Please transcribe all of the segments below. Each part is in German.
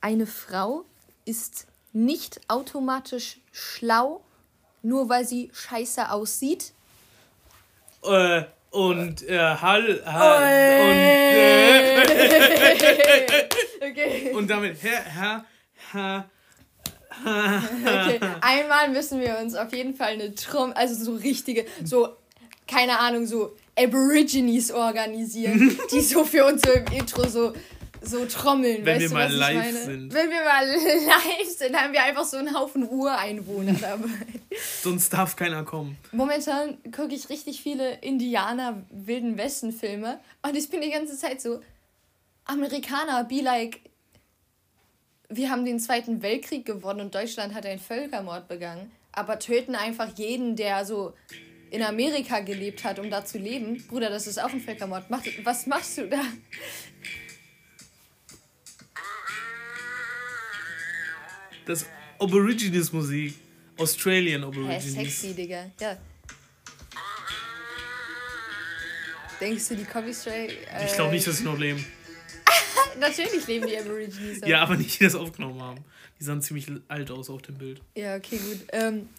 Eine Frau ist nicht automatisch schlau, nur weil sie scheiße aussieht. Äh, und äh, Hall, Hall und, äh, okay. und damit Herr, Herr, Herr, okay. Einmal müssen wir uns auf jeden Fall eine Trommel, also so richtige, so, keine Ahnung, so Aborigines organisieren, die so für uns so im Intro so, so trommeln. Wenn weißt wir du, mal was ich live meine? sind. Wenn wir mal live sind, haben wir einfach so einen Haufen Ureinwohner dabei. sonst darf keiner kommen. Momentan gucke ich richtig viele Indianer Wilden Westen Filme und ich bin die ganze Zeit so Amerikaner be like wir haben den Zweiten Weltkrieg gewonnen und Deutschland hat einen Völkermord begangen, aber töten einfach jeden, der so in Amerika gelebt hat, um da zu leben. Bruder, das ist auch ein Völkermord. Mach, was machst du da? Das Aborigines Musik. Australian Hä, Aborigines. sexy, Digga. Ja. Denkst du, die Copy Stray... Äh, Ich glaube nicht, dass sie noch leben. Natürlich leben die Aborigines. auch. Ja, aber nicht, die das aufgenommen haben. Die sahen ziemlich alt aus auf dem Bild. Ja, okay, gut. Ähm,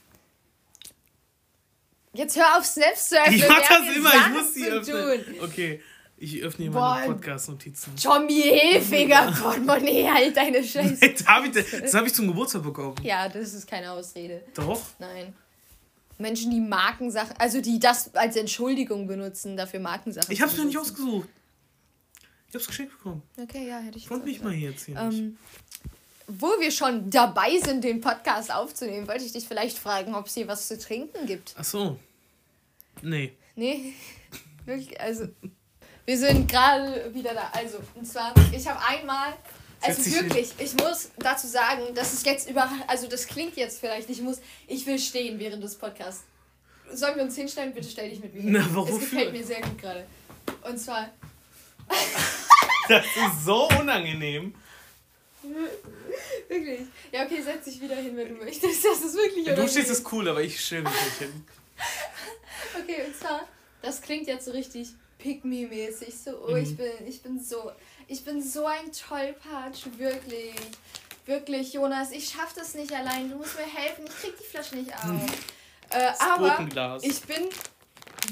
jetzt hör auf, Snaps zu öffnen. Ich mach das immer, ich muss die zu öffnen. tun. Okay, ich öffne hier Boah. meine Podcast-Notizen. Tommy Hilfiger Portemonnaie, halt deine Scheiße. Das habe ich, hab ich zum Geburtstag bekommen. Ja, das ist keine Ausrede. Doch. Nein. Menschen, die Markensachen, also die das als Entschuldigung benutzen, dafür Markensachen Ich habe es mir nicht ausgesucht. Ich habe es geschenkt bekommen. Okay, ja, hätte ich Kommt mich mal hier jetzt hier. Ähm, wo wir schon dabei sind, den Podcast aufzunehmen, wollte ich dich vielleicht fragen, ob es hier was zu trinken gibt. Ach so. Nee. Nee, wirklich, also. Wir sind gerade wieder da. Also, und zwar, ich habe einmal. Also wirklich, ich muss dazu sagen, das ist jetzt über. Also, das klingt jetzt vielleicht, ich muss. Ich will stehen während des Podcasts. Sollen wir uns hinstellen? Bitte stell dich mit mir hin. Na, wofür? Es gefällt mir sehr gut gerade. Und zwar, Das ist so unangenehm. wirklich. Ja, okay, setz dich wieder hin, wenn du möchtest. Das ist wirklich Ja, du unangenehm. stehst ist cool, aber ich stelle mich nicht hin. Okay, und zwar, das klingt jetzt so richtig pick-me-mäßig. So, oh, ich Mhm. bin, ich bin so, ich bin so ein Tollpatsch, wirklich. Wirklich, Jonas, ich schaff das nicht allein. Du musst mir helfen, ich krieg die Flasche nicht auf. Äh, Das aber ich bin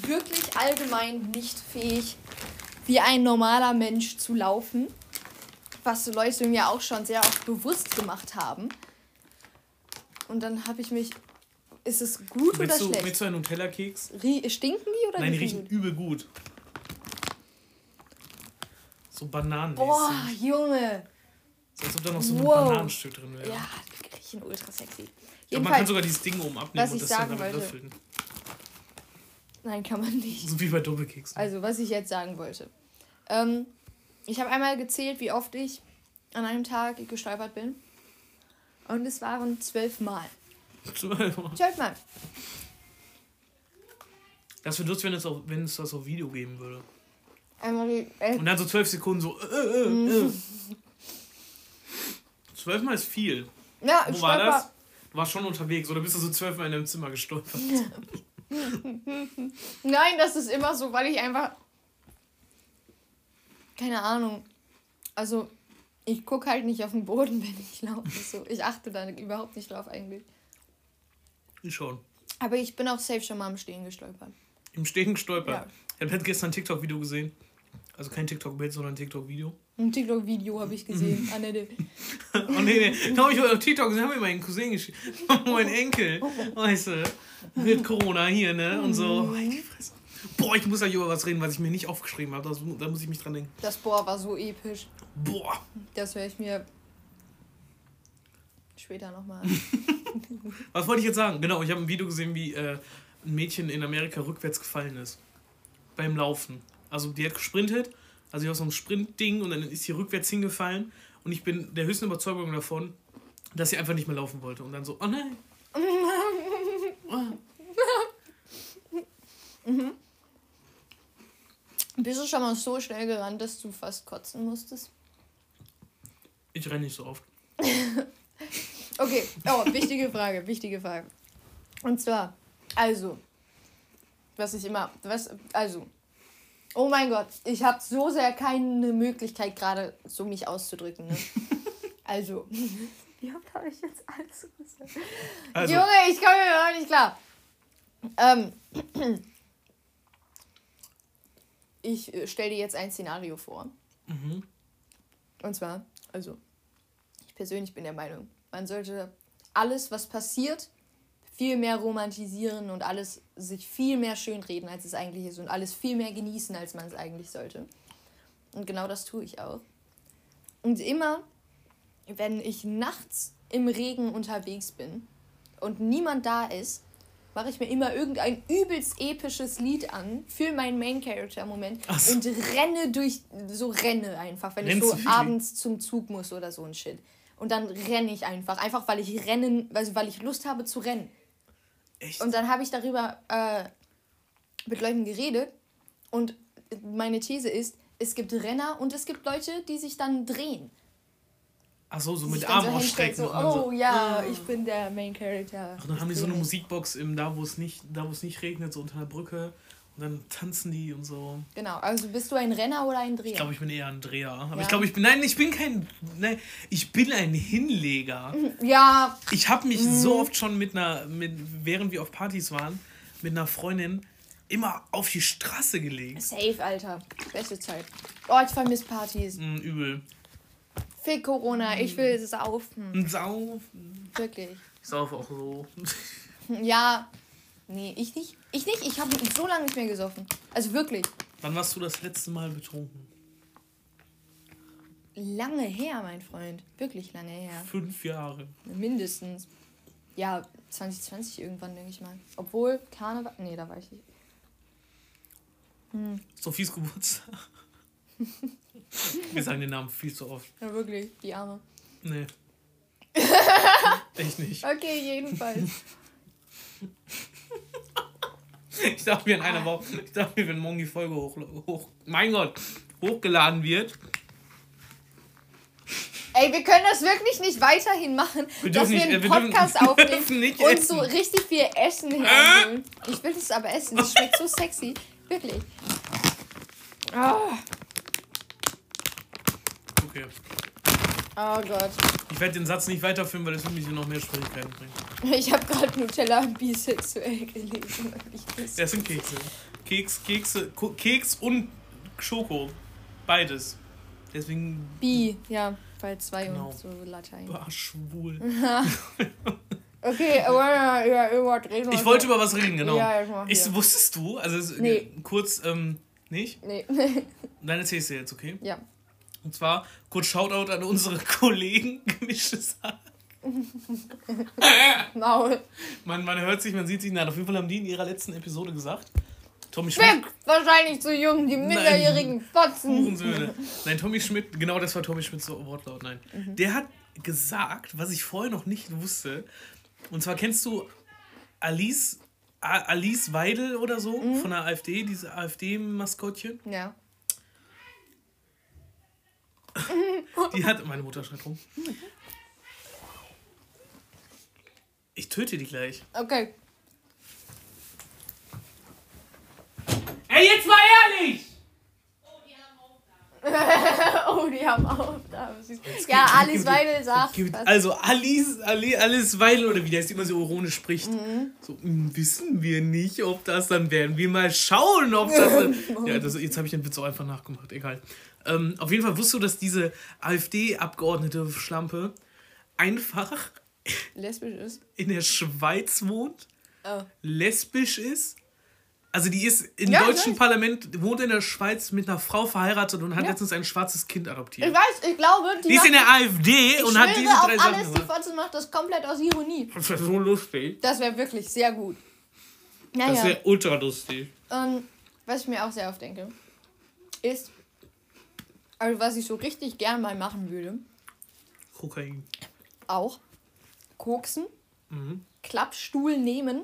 wirklich allgemein nicht fähig, wie ein normaler Mensch zu laufen. Was Leute mir auch schon sehr oft bewusst gemacht haben. Und dann habe ich mich. Ist es gut Willst oder du, schlecht? willst du einen Nutella-Keks? Stinken die oder Nein, die riechen übel gut. So Bananen. Boah, Junge. So, als ob da noch so ein Wow. Bananenstück drin wäre. Ja, die riechen ultra sexy. Glaub, man kann Jedenfalls. sogar dieses Ding oben abnehmen und ich das dann damit wollte. löffeln. Nein, kann man nicht. So wie bei Doppelkeksen. Also, was ich jetzt sagen wollte. Ähm, ich habe einmal gezählt, wie oft ich an einem Tag gestolpert bin. Und es waren zwölf Mal. Zwölf Mal. Das wäre lustig, wenn es, auch, wenn es das auf Video geben würde. Und dann so zwölf Sekunden so. Äh, äh, äh. Zwölfmal ist viel. ja, Wo war das? Du warst schon unterwegs oder bist du so zwölfmal in deinem Zimmer gestolpert? Nein, das ist immer so, weil ich einfach. Keine Ahnung. Also, ich gucke halt nicht auf den Boden, wenn ich laufe. So. Ich achte da überhaupt nicht drauf eigentlich. Ich schon. Aber ich bin auch safe schon mal am Stehen gestolpert. Im Stehen gestolpert. Ja. Ich habe gestern ein TikTok-Video gesehen. Also kein TikTok-Bild, sondern ein TikTok-Video. Ein TikTok-Video habe ich gesehen. Annette. Oh nee, nee. Da habe ich auf TikTok gesehen, haben mir meinen Cousin geschickt. mein Enkel. Weißt du, mit Corona hier, ne? Und so. Mhm. Fresse. Boah, ich muss gleich über was reden, was ich mir nicht aufgeschrieben habe. Das, da muss ich mich dran denken. Das Boah war so episch. Boah. Das höre ich mir später nochmal an. Was wollte ich jetzt sagen? Genau, ich habe ein Video gesehen, wie äh, ein Mädchen in Amerika rückwärts gefallen ist. Beim Laufen. Also die hat gesprintet, also die war so ein Sprintding und dann ist sie rückwärts hingefallen. Und ich bin der höchsten Überzeugung davon, dass sie einfach nicht mehr laufen wollte. Und dann so, oh nein. Bist du schon mal so schnell gerannt, dass du fast kotzen musstest? Ich renne nicht so oft. Okay, oh, wichtige Frage, wichtige Frage. Und zwar, also, was ich immer, was, also, Oh mein Gott, ich habe so sehr keine Möglichkeit gerade, so mich auszudrücken. Ne? also, wie oft habe ich jetzt alles gesagt? Also. Junge, ich komme mir noch nicht klar. Ähm, ich äh, stelle dir jetzt ein Szenario vor. Mhm. Und zwar, also, ich persönlich bin der Meinung, man sollte alles, was passiert, viel mehr romantisieren und alles sich viel mehr schönreden, als es eigentlich ist und alles viel mehr genießen, als man es eigentlich sollte. Und genau das tue ich auch. Und immer, wenn ich nachts im Regen unterwegs bin und niemand da ist, mache ich mir immer irgendein übelst episches Lied an für meinen Main Character Moment so. und renne durch so renne einfach, wenn Rennst ich so abends zum Zug muss oder so ein Shit. Und dann renne ich einfach, einfach weil ich rennen, also weil ich Lust habe zu rennen. Echt? Und dann habe ich darüber äh, mit Leuten geredet und meine These ist, es gibt Renner und es gibt Leute, die sich dann drehen. Ach so, so mit Armen so ausstrecken. So, oh so, ja, oh. ich bin der Main Character. Ach, dann haben die so eine Musikbox im, da, wo es nicht, da, wo es nicht regnet, so unter der Brücke. Und dann tanzen die und so. Genau, also bist du ein Renner oder ein Dreher? Ich glaube, ich bin eher ein Dreher. Aber ja. ich glaube, ich bin. Nein, ich bin kein. Nein, ich bin ein Hinleger. Mhm, ja. Ich habe mich mhm. so oft schon mit einer. Mit, während wir auf Partys waren, mit einer Freundin immer auf die Straße gelegt. Safe, Alter. Beste Zeit. Oh, ich vermisse Partys. Mhm, übel. Fick Corona, ich will saufen. Saufen. Wirklich. Ich saufe auch so. Ja, Nee, ich nicht. Ich nicht. Ich habe so lange nicht mehr gesoffen. Also wirklich. Wann warst du das letzte Mal betrunken? Lange her, mein Freund. Wirklich lange her. Fünf Jahre. Mindestens. Ja, 2020 irgendwann, denke ich mal. Obwohl, Karneval. Nee, da war ich nicht. Hm. Sophies Geburtstag. Wir sagen den Namen viel zu oft. Ja, wirklich. Die Arme. Nee. Echt nicht. Okay, jedenfalls. Ich dachte mir in einer Woche, ich dachte mir, wenn morgen die Folge hoch, hoch, mein Gott, hochgeladen wird. Ey, wir können das wirklich nicht weiterhin machen, wir dass wir einen Podcast wir aufnehmen und essen. so richtig viel Essen herholen. Äh? Ich will das aber essen, das schmeckt so sexy. Wirklich. Oh. Okay. Oh Gott. Ich werde den Satz nicht weiterführen, weil es für mich noch mehr Schwierigkeiten bringt. Ich habe gerade Nutella bisexuell gelesen. Das sind Kekse. Keks, Kekse, Keks und Schoko. Beides. Deswegen. Bi, ja, weil zwei genau. und so Latein. War schwul. okay, aber ja, irgendwas reden Ich wollte über was reden, genau. Ja, ich, ich wusstest du, also nee. kurz, ähm, nicht? Nee. Dann erzählst du jetzt, okay? Ja. Und zwar kurz Shoutout an unsere Kollegen Gemischtes Hack. Maul. Man, man hört sich, man sieht sich. Nein, auf jeden Fall haben die in ihrer letzten Episode gesagt. Tommy Schmidt. Weg! Wahrscheinlich zu jung, die minderjährigen Fotzen. Nein, Tommy Schmidt, genau das war Tommy Schmidts Wortlaut, nein. Mhm. Der hat gesagt, was ich vorher noch nicht wusste. Und zwar kennst du Alice, Alice Weidel oder so mhm. von der AfD, diese AfD-Maskottchen? Ja. Die hat. Meine Mutter schreit rum. Ich töte die gleich. Okay. Ey, jetzt mal ehrlich! oh, die haben Aufgaben. ja, Alice Weidel sagt. Also, Alice, Alice Weidel, oder wie der jetzt immer so ironisch spricht. Mhm. So, hm, wissen wir nicht, ob das dann werden. Wir mal schauen, ob das. Dann, ja, das, jetzt habe ich den Witz auch einfach nachgemacht. Egal. Ähm, auf jeden Fall wusstest du, dass diese AfD-Abgeordnete Schlampe einfach lesbisch ist. In der Schweiz wohnt, oh. lesbisch ist. Also die ist im ja, deutschen Parlament, wohnt in der Schweiz mit einer Frau verheiratet und hat ja. letztens ein schwarzes Kind adoptiert. Ich weiß, ich glaube, die, die ist in der AfD und hat diese drei Sachen. Alles, die Fotze macht das komplett aus Ironie. Das wäre so lustig. Das wäre wirklich sehr gut. Naja. Das wäre ultra lustig. Und was ich mir auch sehr oft denke, ist, also was ich so richtig gern mal machen würde. Kokain. Auch. Koksen. Mhm. Klappstuhl nehmen.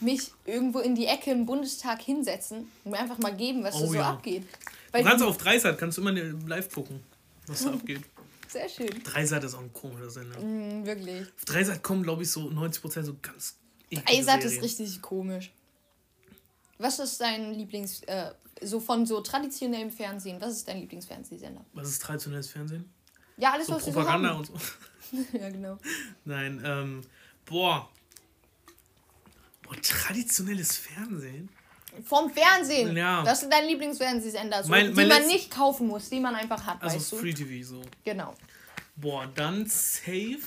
Mich irgendwo in die Ecke im Bundestag hinsetzen und mir einfach mal geben, was oh, so ja. abgeht. Weil du kannst auf Dreisat, kannst du immer live gucken, was da abgeht. Sehr schön. Dreisat ist auch ein komischer Sender. Mm, wirklich. Auf Dreisat kommen, glaube ich, so 90% so ganz. Dreisat ist richtig komisch. Was ist dein Lieblings. Äh, so von so traditionellem Fernsehen, was ist dein Lieblingsfernsehsender? Was ist traditionelles Fernsehen? Ja, alles, so was Propaganda wir so und haben. so. ja, genau. Nein, ähm, boah. Boah, traditionelles Fernsehen? Vom Fernsehen. Ja. Das sind deine Lieblingsfernsehsender, so, Mein- die mein man letzt- nicht kaufen muss, die man einfach hat, Also weißt du? Free TV so. Genau. Boah, dann safe.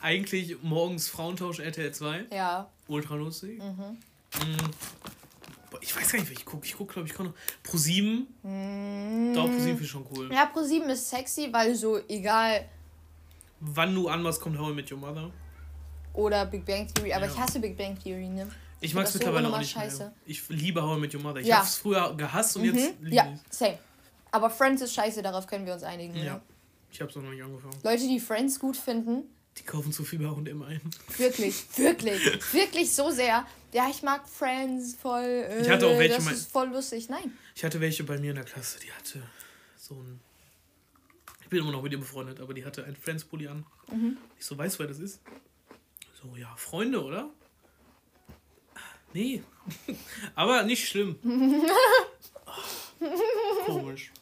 Eigentlich morgens Frauentausch RTL 2. Ja. Ultra lustig. Mhm. Mm. Boah, ich weiß gar nicht, was ich gucke. Ich gucke, glaube ich, noch Pro 7. Mm. Doch, Pro 7 finde ich schon cool. Ja, Pro7 ist sexy, weil so egal Wann du an was kommt, How I Met Your Mother. oder Big Bang Theory, aber Ja. ich hasse Big Bang Theory, ne? Ich find mag es das so mittlerweile auch nicht scheiße. mehr. Ich liebe How I Met Your Mother. Ich Ja. habe es früher gehasst und jetzt Mhm. liebe Ja, ich same. Aber Friends ist scheiße, darauf können wir uns einigen. es. Ne? Ja. Ich habe es noch nicht angefangen. Leute, die Friends gut finden, Die kaufen zu viel bei H&M ein. wirklich, wirklich, wirklich so sehr. Ja, ich mag Friends voll. Äh, Ich hatte auch welche Das ist voll lustig. Nein. Ich hatte welche bei mir in der Klasse, die hatte so ein. Ich bin immer noch mit ihr befreundet, aber die hatte einen Friends-Pulli an. Mhm. Ich so weiß, wer das ist. So, ja, Freunde, oder? Nee. aber nicht schlimm. Komisch.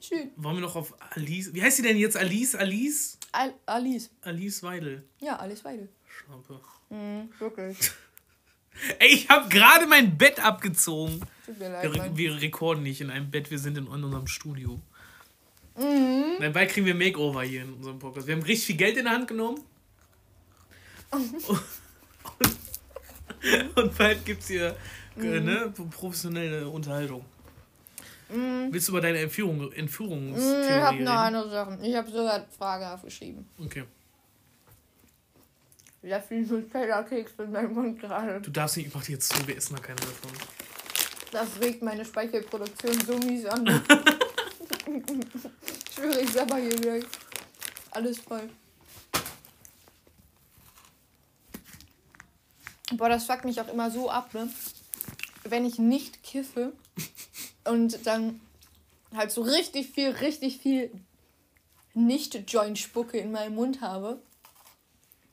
Schön. Wollen wir noch auf Alice. Wie heißt sie denn jetzt? Alice? Alice? Al Alice. Alice Weidel. Ja, Alice Weidel. Schlampe. Mhm, wirklich. Ey, ich habe gerade mein Bett abgezogen. Tut mir leid. Wir, wir rekorden nicht in einem Bett, wir sind in, in unserem Studio. Mhm. Dabei kriegen wir Makeover hier in unserem Podcast. Wir haben richtig viel Geld in der Hand genommen. und, und bald gibt es hier äh, ne, professionelle Unterhaltung. Willst du über deine Entführung, Mhm, Entführungstheorie ich habe noch andere Sachen. Ich habe sogar eine Frage aufgeschrieben. Okay. Da viel Nutella-Keks in meinem Mund gerade. Du darfst nicht, ich mach dir jetzt zu, wir essen da keine davon. Das regt meine Speichelproduktion so mies an. ich schwöre, ich sabber hier gleich. Alles voll. Boah, das fuckt mich auch immer so ab, ne? Wenn ich nicht kiffe und dann halt so richtig viel, richtig viel Nicht-Joint-Spucke in meinem Mund habe.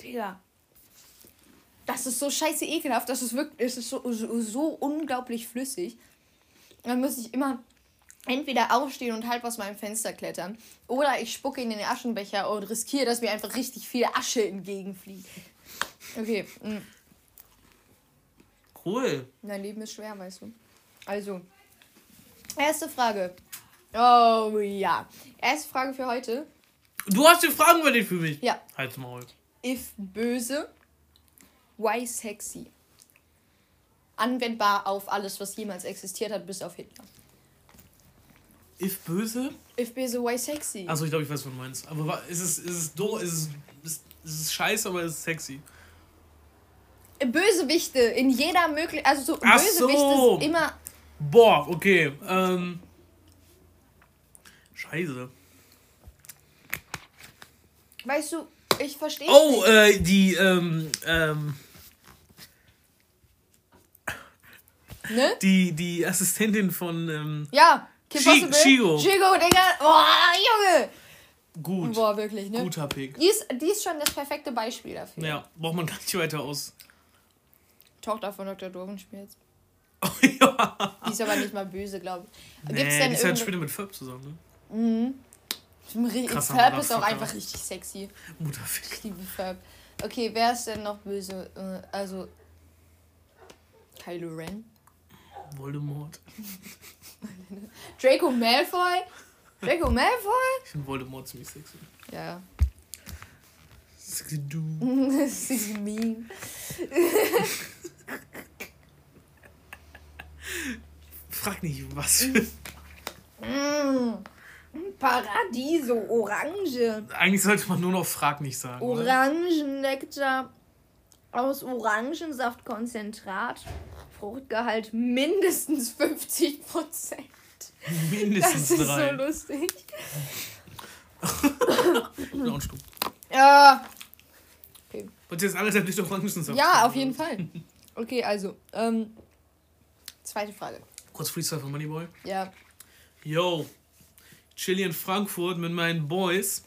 Digga. Das ist so scheiße ekelhaft. Das ist wirklich, es ist so, so, so unglaublich flüssig. Dann muss ich immer entweder aufstehen und halb aus meinem Fenster klettern oder ich spucke in den Aschenbecher und riskiere, dass mir einfach richtig viel Asche entgegenfliegt. Okay, mm, Cool. dein Leben ist schwer, weißt du. Also, erste Frage. Oh ja. Erste Frage für heute. Du hast die Fragen überlegt für mich. Ja. Halt's Maul. If böse, why sexy? Anwendbar auf alles, was jemals existiert hat, bis auf Hitler. If böse? If böse, why sexy? Also ich glaube, ich weiß, was du meinst. Aber ist es, ist es doof, ist es, ist, ist es scheiße, aber ist es sexy? Bösewichte in jeder möglichen. Also so Ach Bösewichte so. ist immer. Boah, okay. Ähm. Scheiße. Weißt du, ich verstehe. Oh, äh, die, ähm, ähm, Ne? die, die Assistentin von, ähm, Ja, Kim Chi- Possible. Chigo. Chigo, Digga. Boah, Junge. gut. Boah, wirklich, ne? Guter Pick. Die ist, die ist schon das perfekte Beispiel dafür. Ja, braucht man gar nicht weiter aus. Tochter von Dr. Dovenschmirz. Oh, ja. Die ist aber nicht mal böse, glaube ich. Nee, Gibt's die denn ist halt später mit Ferb zusammen, ne? Mhm. Krasser Ferb ist auch einfach richtig sexy. Mutterfick. Ich liebe Ferb. Okay, wer ist denn noch böse? Äh, Also. Kylo Ren? Voldemort. Draco Malfoy? Draco Malfoy? Ich finde Voldemort ziemlich sexy. Ja. Sexy du. das ist mean. Frag nicht, was für. Mm. Paradiso, Orange. Eigentlich sollte man nur noch Frag nicht sagen. Orangennektar aus Orangensaftkonzentrat. Fruchtgehalt mindestens 50 Prozent. Das Mindestens ist so drei. lustig. Ja, und Stumm. Ja, Und jetzt anderthalb Liter Orangensaft. ja, auf jeden Fall. Okay, also, ähm, zweite Frage. Kurz Freestyle von Moneyboy. Ja, Yo, chill hier in Frankfurt mit meinen Boys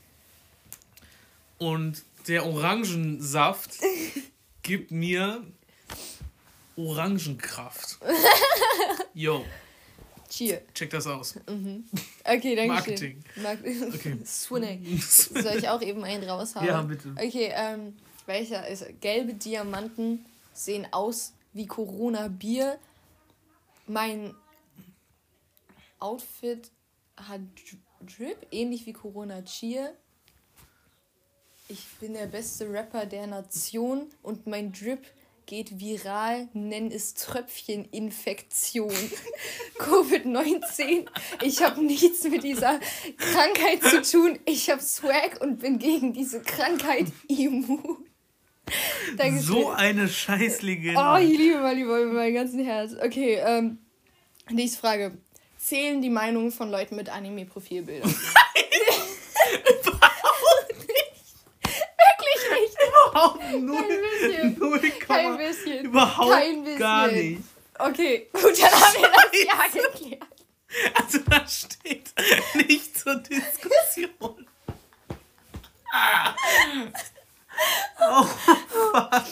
und der Orangensaft gibt mir Orangenkraft. Yo. Cheer. Check das aus. Mhm. Okay, danke Marketing. schön. Marketing. Okay. Swinning. Soll ich auch eben einen raushauen? Ja, bitte. Okay, ähm, welcher ist gelbe Diamanten sehen aus wie Corona Bier. Mein Outfit hat Drip, ähnlich wie Corona Cheer. Ich bin der beste Rapper der Nation und mein Drip geht viral, nenn es Tröpfcheninfektion. Covid-19. Ich habe nichts mit dieser Krankheit zu tun. Ich habe Swag und bin gegen diese Krankheit immun. So eine Scheißlegende. Oh, ich liebe mal lieber über mein ganzen Herz. Okay, ähm, nächste Frage. Zählen die Meinungen von Leuten mit Anime-Profilbildern? Überhaupt nicht. Wirklich nicht. Überhaupt null. Kein bisschen. Null Kein bisschen. Überhaupt Kein bisschen. gar nicht. Okay, gut, dann haben wir das ja geklärt. Also da steht nicht zur Diskussion. Ah. Oh, fuck.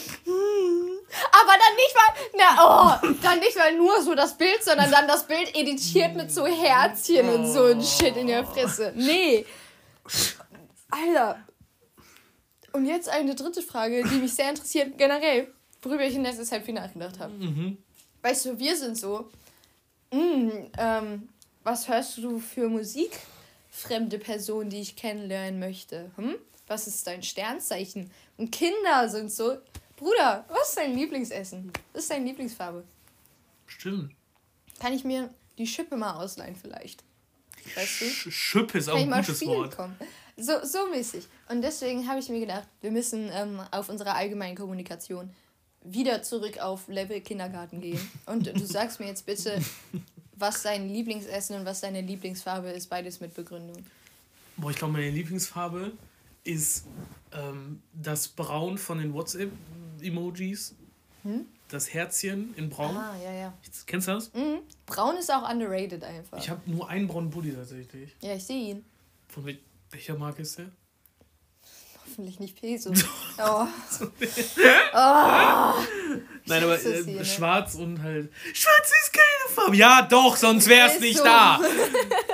Aber dann nicht mal, na, oh, dann nicht mal nur so das Bild, sondern dann das Bild editiert mit so Herzchen und so ein Shit in der Fresse. Nee. Alter. Und jetzt eine dritte Frage, die mich sehr interessiert, generell, worüber ich in letzter Zeit viel nachgedacht habe. Mhm. Weißt du, wir sind so, mh, mm, ähm, was hörst du für Musik? Fremde Person, die ich kennenlernen möchte. Hm? was ist dein Sternzeichen? Und Kinder sind so, Bruder, was ist dein Lieblingsessen? Was ist deine Lieblingsfarbe? Stimmt. Kann ich mir die Schippe mal ausleihen vielleicht? Weißt du? Schippe ist auch ein gutes Wort. Kommen? So, so mäßig. Und deswegen habe ich mir gedacht, wir müssen ähm, auf unserer allgemeinen Kommunikation wieder zurück auf Level Kindergarten gehen. Und du sagst mir jetzt bitte, was dein Lieblingsessen und was deine Lieblingsfarbe ist, beides mit Begründung. Boah, ich glaube, meine Lieblingsfarbe ist ähm, das Braun von den WhatsApp-Emojis. Hm? Das Herzchen in Braun. Ah, ja, ja. Kennst du das? Mhm. Braun ist auch underrated einfach. Ich habe nur einen braunen Pulli tatsächlich. Ja, ich sehe ihn. Von welcher Marke ist der? Hoffentlich nicht Peso. oh. oh. Nein, aber äh, hier, ne? schwarz und halt. Schwarz ist keine Farbe. Ja, doch, sonst wär's nicht so. da.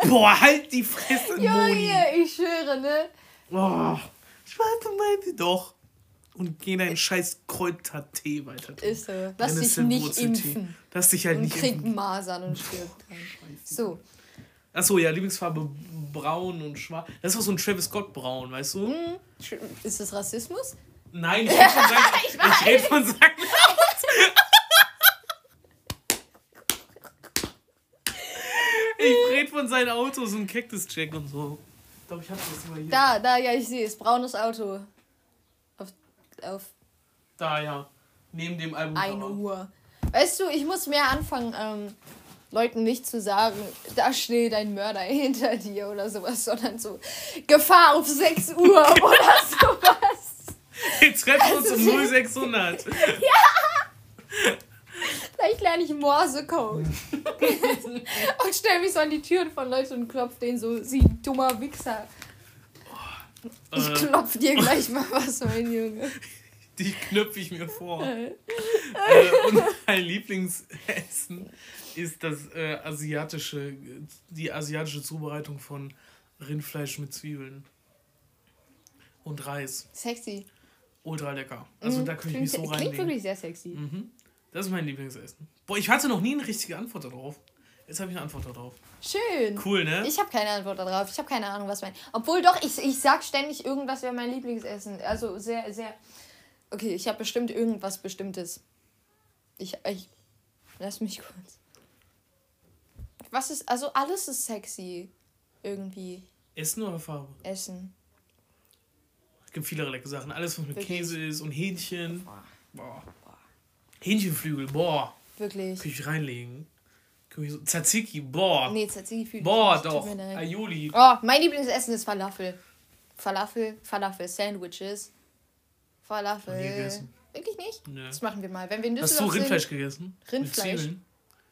Boah, halt die Fresse, Moni. Ja, ich schwöre, ne? Oh, schwarze Meinte doch. Und geh deinen scheiß Kräutertee weiter. Ist so. Lass dich nicht impfen. Lass dich halt und nicht krieg impfen. Masern und stirbt dran. So. Achso, ja, Lieblingsfarbe braun und schwarz. Das ist auch so ein Travis Scott braun, weißt du? Mm. Ist das Rassismus? Nein, ich rede von seinem, ich ich red von seinem Ich rede von seinen Autos und Cactus-Check und so glaube, ich habe das immer hier. Da, da, ja, ich sehe es. Braunes Auto. Auf, auf. Da, ja. Neben dem Album. Eine Uhr. Weißt du, ich muss mehr anfangen, ähm, Leuten nicht zu sagen, da steht ein Mörder hinter dir oder sowas, sondern so, Gefahr auf 6 Uhr oder sowas. Wir treffen uns also um 0600. ja! Vielleicht lerne ich Morsecode. und stell mich so an die Türen von Leuten und klopf den so, sie dummer Wichser. Ich äh. klopf dir gleich mal was, mein Junge. Die knüpfe ich mir vor. äh, äh und mein Lieblingsessen ist das äh, asiatische, die asiatische Zubereitung von Rindfleisch mit Zwiebeln. Und Reis. Sexy. Ultra lecker. Also mhm. da könnte ich mich so reinlegen. Klingt wirklich sehr sexy. Mhm. Das ist mein Lieblingsessen. Boah, ich hatte noch nie eine richtige Antwort darauf. Jetzt habe ich eine Antwort darauf. Schön. Cool, ne? Ich habe keine Antwort darauf. Ich habe keine Ahnung, was mein. Obwohl doch, ich, ich sag ständig irgendwas wäre mein Lieblingsessen. Also sehr, sehr. Okay, ich habe bestimmt irgendwas Bestimmtes. Ich, ich. Lass mich kurz. Was ist. Also alles ist sexy. Irgendwie. Essen oder Farbe? Essen. Es gibt viele leckere Sachen. Alles, was mit Wirklich? Käse ist und Hähnchen. Boah. Boah. Hähnchenflügel, boah. Wirklich. Kann ich reinlegen. So, Tzatziki, boah. Nee, Tzatziki fühle ich Boah, doch. Aioli. Oh, mein Lieblingsessen ist Falafel. Falafel, Falafel, Sandwiches. Falafel. Wirklich nicht? Nee. Das machen wir mal. Wenn wir in Hast du Rindfleisch sind, gegessen? Rindfleisch.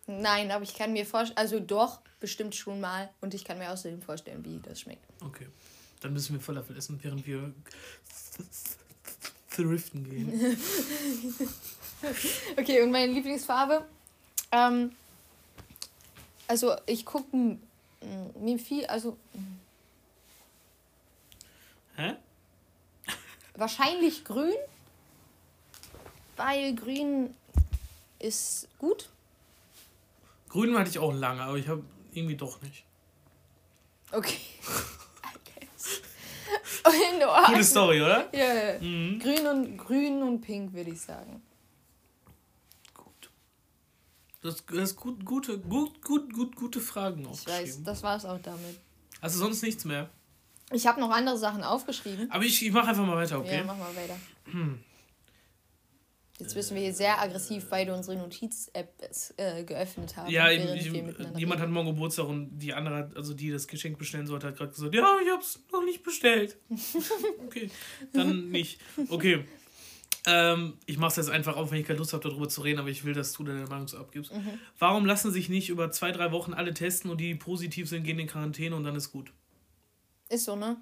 Nein, aber ich kann mir vorstellen, also doch, bestimmt schon mal. Und ich kann mir außerdem vorstellen, wie das schmeckt. Okay. Dann müssen wir Falafel essen, während wir thriften gehen. Okay, und meine Lieblingsfarbe? Ähm, also ich gucke mir viel, also Hä? Wahrscheinlich grün, weil grün ist gut. Grün hatte ich auch lange, aber ich habe irgendwie doch nicht. Okay. In. Gute Story, oder? Ja, ja. Mhm. Grün und grün und pink würde ich sagen. Gut. Das, das ist gut, gute, gut, gut, gut, gute Fragen Ich weiß, das war es auch damit. Also sonst nichts mehr. Ich habe noch andere Sachen aufgeschrieben. Aber ich, ich mache einfach mal weiter, okay? Ja, mach mal weiter. Jetzt müssen wir hier sehr aggressiv beide unsere Notiz-App äh, geöffnet haben. Ja, ich, miteinander jemand hat reden. morgen Geburtstag und die andere, hat- also die das Geschenk bestellen sollte, hat gerade gesagt, ja, ich hab's noch nicht bestellt. okay, dann nicht. Okay. Ähm, ich mach's jetzt einfach auf, wenn ich keine Lust habe, darüber zu reden, aber ich will, dass du deine Meinung so abgibst. Mhm. Warum lassen sich nicht über zwei, drei Wochen alle testen und die, die positiv sind, gehen in Quarantäne und dann ist gut? Ist so, ne?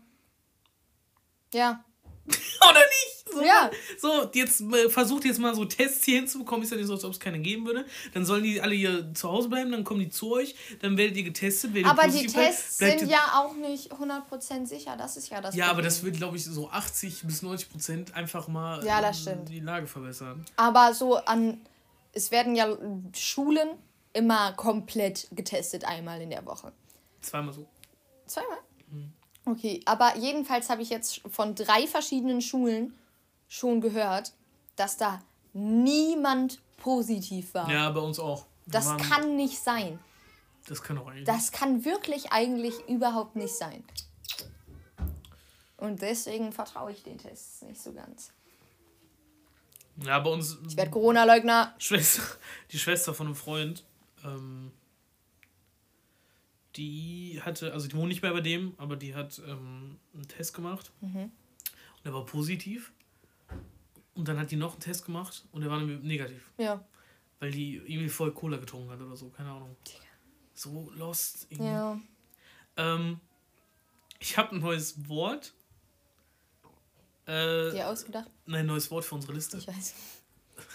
Ja. Oder nicht? So, Ja. So, jetzt äh, versucht jetzt mal so Tests hier hinzubekommen. Ist ja nicht so, als ob es keine geben würde. Dann sollen die alle hier zu Hause bleiben, dann kommen die zu euch, dann werdet ihr getestet. Werdet Aber die Tests bleibt sind ja auch nicht 100% sicher. Das ist ja das Ja, aber Problem. das wird, glaube ich, so 80 bis 90 Prozent einfach mal Ja, das äh, stimmt. die Lage verbessern. Aber so an. Es werden ja Schulen immer komplett getestet, einmal in der Woche. Zweimal so. Zweimal? Okay, aber jedenfalls habe ich jetzt von drei verschiedenen Schulen schon gehört, dass da niemand positiv war. Ja, bei uns auch. Wir das waren- kann nicht sein. Das kann auch eigentlich. Das kann wirklich eigentlich überhaupt nicht sein. Und deswegen vertraue ich den Tests nicht so ganz. Ja, bei uns. Ich werde Corona-Leugner. Schwester, die Schwester von einem Freund, ähm, die hatte, also die wohnt nicht mehr bei dem, aber die hat ähm, einen Test gemacht Mhm. und der war positiv. Und dann hat die noch einen Test gemacht und der war negativ, Ja. weil die irgendwie voll Cola getrunken hat oder so, keine Ahnung. So lost. Irgendwie. Ja. Ähm, ich habe ein neues Wort. Äh, Dir ausgedacht? nein, ein neues Wort für unsere Liste. Ich weiß.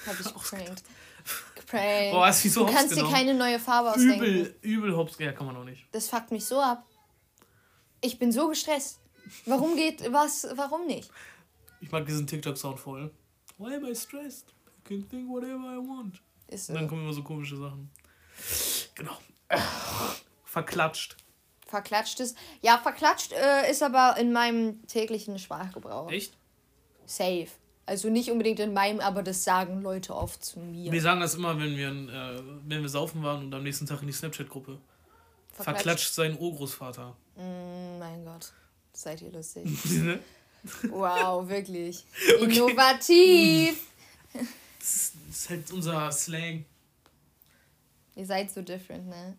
Hab ich geprankt. Geprankt. Boah, du mich so du kannst dir genommen. keine neue Farbe ausdenken. Übel, übel hops. Ja, kann man auch nicht. Das fuckt mich so ab. Ich bin so gestresst. Warum geht was? Warum nicht? Ich mag diesen TikTok-Sound voll. Why am I stressed? I can think whatever I want. Ist Und dann so. kommen immer so komische Sachen. Genau. Verklatscht. Verklatscht ist. Ja, verklatscht äh, ist aber in meinem täglichen Sprachgebrauch. Echt? Safe. Also nicht unbedingt in meinem, aber das sagen Leute oft zu mir. Wir sagen das immer, wenn wir, äh, wenn wir saufen waren und am nächsten Tag in die Snapchat-Gruppe. Verklatscht sein Urgroßvater. Mm, mein Gott. Seid ihr lustig. Wow, wirklich. Innovativ. das, ist, das ist halt unser Slang. Ihr seid so different, ne?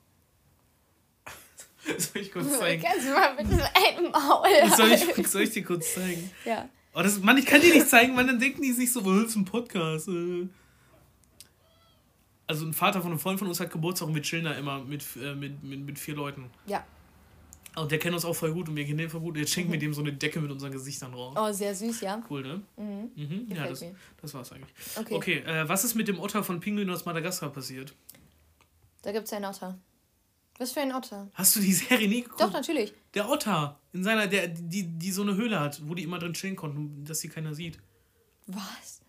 Soll ich kurz zeigen? Kannst du mal bitte ein Maul Soll ich, soll ich dir kurz zeigen? Ja. Oh, das, Mann, ich kann dir nicht zeigen, weil dann denken die sich so, das ist ein Podcast. Äh. Also ein Vater von einem Freund von uns hat Geburtstag und wir chillen da immer mit, äh, mit, mit, mit vier Leuten. Ja. Und der kennt uns auch voll gut und wir kennen den voll gut. Jetzt schenken wir dem so eine Decke mit unseren Gesichtern raus. Oh, sehr süß, ja. Cool, ne? Mhm. Mhm. Ja, das, mir. das war's eigentlich. Okay. Okay, äh, was ist mit dem Otter von Pinguin aus Madagaskar passiert? Da gibt's einen Otter. Was für ein Otter? Hast du die Serie nie geguckt? Doch, natürlich. Der Otter in seiner, der, die, die so eine Höhle hat, wo die immer drin chillen konnten, dass sie keiner sieht. Was?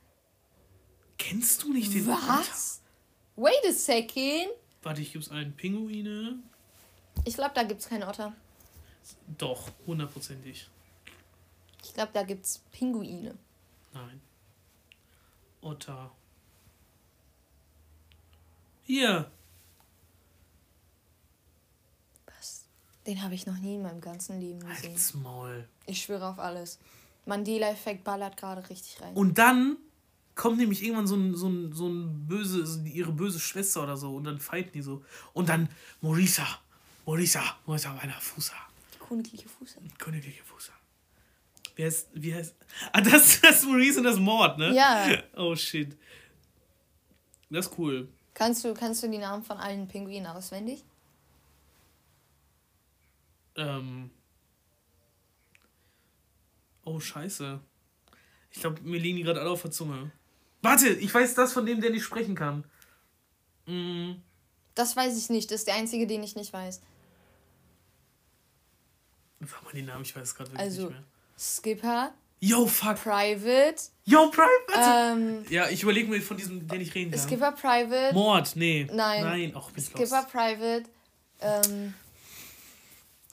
Kennst du nicht den Otter? Was? Wait a second. Warte, ich gib's ein. Pinguine. Ich glaube, da gibt's keinen Otter. Doch, hundertprozentig. Ich glaube, da gibt's Pinguine. Nein. Otter. Hier. Was? Den habe ich noch nie in meinem ganzen Leben gesehen. Halt's Maul. Ich schwöre auf alles. Mandela-Effekt ballert gerade richtig rein. Und dann kommt nämlich irgendwann so ein, so ein, so ein böse, so ihre böse Schwester oder so und dann fighten die so. Und dann Morisa, Morisa, Morisa meiner Fusa. Die königliche Fuße. Königliche Fusa. Wie heißt, wie heißt. Ah, das, das ist Maurice und das Mord, ne? Ja. Oh shit. Das ist cool. Kannst du, kannst du die Namen von allen Pinguinen auswendig? Ähm. Oh, scheiße. Ich glaube, mir liegen die gerade alle auf der Zunge. Warte, ich weiß das von dem, der nicht sprechen kann. Mm. Das weiß ich nicht. Das ist der einzige, den ich nicht weiß. Sag mal den Namen, ich weiß es gerade wirklich Also, nicht mehr. Skipper, Yo, fuck. Private. Yo, Private. Ähm, ja, ich überlege mir von diesem, der nicht reden kann. Skipper, Private. Mord, nee. Nein. Nein, auch Skipper, lost. Private. Ähm,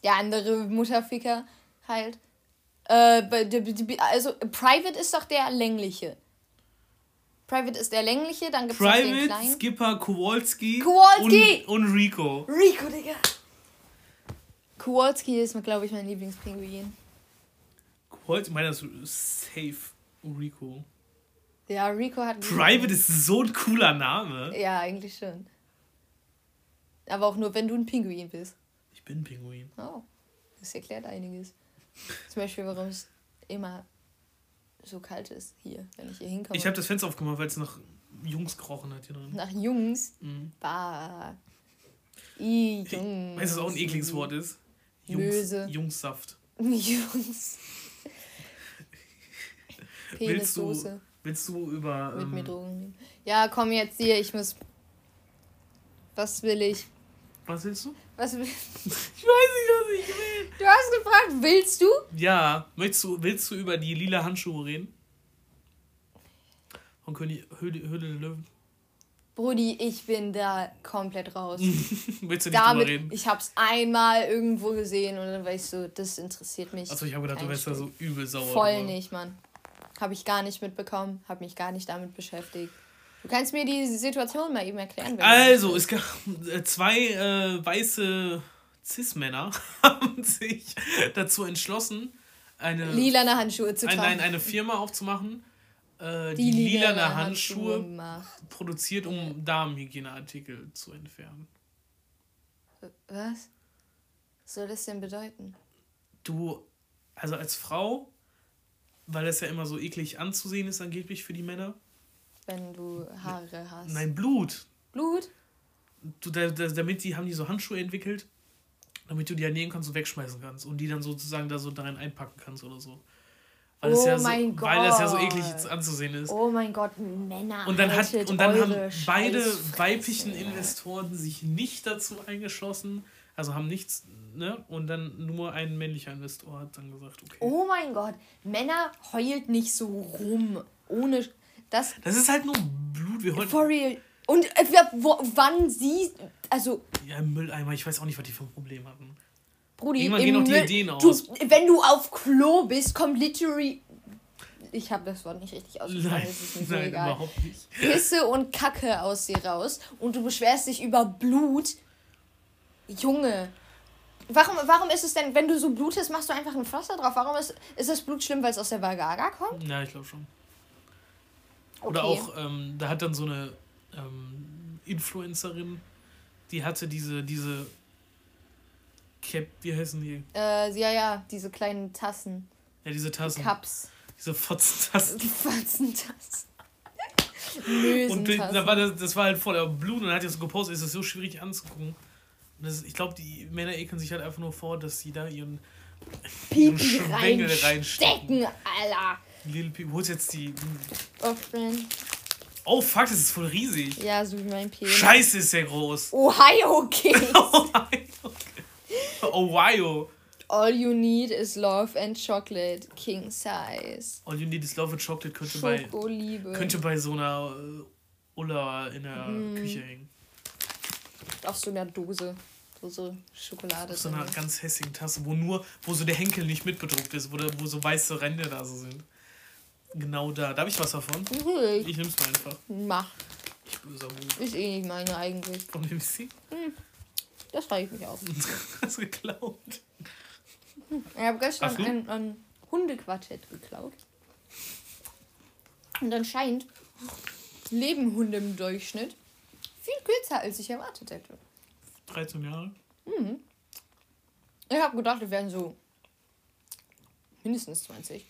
der andere Mutterficker halt. Äh, also, Private ist doch der längliche. Private ist der längliche, dann gibt es noch den Private, kleinen. Skipper, Kowalski. Kowalski! Und, und Rico. Rico, Digga. Kowalski ist, glaube ich, mein Lieblingspinguin. Kowalski, meiner ist safe Rico. Ja, Rico hat. Private ist so ein cooler Name. Ja, eigentlich schon. Aber auch nur, wenn du ein Pinguin bist. Bin Pinguin. Oh, das erklärt einiges. Zum Beispiel, warum es immer so kalt ist hier, wenn ich hier hinkomme. Ich habe das Fenster aufgemacht, weil es nach Jungs gerochen hat hier drin. Nach Jungs. Mhm. Bah. I, Jungs. Weißt du, was auch ein ekliges Wort ist? Jungs, Möse. Jungssaft. Jungs. Willst du, willst du über. mit mir Ähm, Drogen nehmen. Ja, komm jetzt hier, ich muss. Was will ich? was willst du? Was will... Ich weiß nicht, was ich will. Du hast gefragt, willst du? Ja, möchtest du, willst du über die lila Handschuhe reden? Von König Höhle, Höhle der Löwen. Brudi, ich bin da komplett raus. willst du nicht drüber Damit, reden? ich hab's einmal irgendwo gesehen und dann war ich so, das interessiert mich. Achso, ich habe gedacht, du wärst da so übel sauer. Voll drüber. nicht, Mann. Habe ich gar nicht mitbekommen, habe mich gar nicht damit beschäftigt. Du kannst mir die Situation mal eben erklären. Also, es gab äh, zwei äh, weiße Cis-Männer haben sich dazu entschlossen, eine, lilane Handschuhe zu tragen. nein, eine Firma aufzumachen, äh, die, die lilane lilane Handschuhe macht. produziert, um Damenhygieneartikel zu entfernen. Was? Was soll das denn bedeuten? Du, also als Frau, weil das ja immer so eklig anzusehen ist, angeblich für die Männer. Wenn du Haare hast. Nein, Blut. Blut? Du, da, da, damit die haben die so Handschuhe entwickelt, damit du die nehmen kannst und wegschmeißen kannst und die dann sozusagen da so darin einpacken kannst oder so. Weil, Oh ja so, mein weil das ja so Gott. eklig anzusehen ist. Oh mein Gott, Männer. und dann, hat, und dann haben beide weiblichen Investoren sich nicht dazu eingeschlossen, also haben nichts, ne? Und dann nur ein männlicher Investor hat dann gesagt, okay. Oh mein Gott, Männer heult nicht so rum. Ohne. Das. Das ist halt nur Blut, wir heute. For real. Und äh, wo, wann sie. Also, Ja, im Mülleimer, ich weiß auch nicht, was die für ein Problem hatten. Brudi, Irgendwann gehen auch die Müll- Ideen du, aus. Wenn du auf Klo bist, kommt literally. Ich habe das Wort nicht richtig ausgesprochen, Nein, das ist nein, egal. überhaupt nicht. Pisse und Kacke aus dir raus und du beschwerst dich über Blut. Junge. Warum, warum ist es denn, wenn du so blutest, machst du einfach ein Pflaster drauf? Warum ist, ist das Blut schlimm, weil es aus der Vagaga kommt? Ja, ich glaube schon. Okay. Oder auch, ähm, da hat dann so eine ähm, Influencerin, die hatte diese, diese Cap, wie heißen die? Äh, ja, ja, diese kleinen Tassen. Ja, diese Tassen. Cups. Diese Fotzentassen. Die Fatzentassen. Und die- da war das, das war halt voller Blut und dann hat er so gepostet, ist das so schwierig anzugucken. Das, ich glaube, die Männer ekeln sich halt einfach nur vor, dass sie da ihren Pipi Schwengel reinstecken, Alter. Little People. Wo ist jetzt die. Öffnen. Oh fuck, das ist voll riesig. Ja, so wie mein Penis. Scheiße, ist der groß. Ohio Kings. Ohio. Ohio. All you need is love and chocolate. King size. All you need is love and chocolate könnte bei, könnte bei so einer äh, Ulla in der Mhm. Küche hängen. Auf so einer Dose. So, so Schokolade. Auf so einer ganz hässlichen Tasse, wo nur, wo so der Henkel nicht mitbedruckt ist, wo, da, wo so weiße Ränder da so sind. Genau da. Darf ich was davon? Mhm, Ich nehm's mal einfach. Mach. Ich böser Bub. Ist eh nicht meine eigentlich. Von wem ist sie? Das reicht mich aus. Hast du geklaut? Ich habe gestern Ach so? ein, ein Hundequartett geklaut. Und anscheinend leben Hunde im Durchschnitt viel kürzer, als ich erwartet hätte. 13 Jahre. Ich habe gedacht, wir wären so mindestens 20.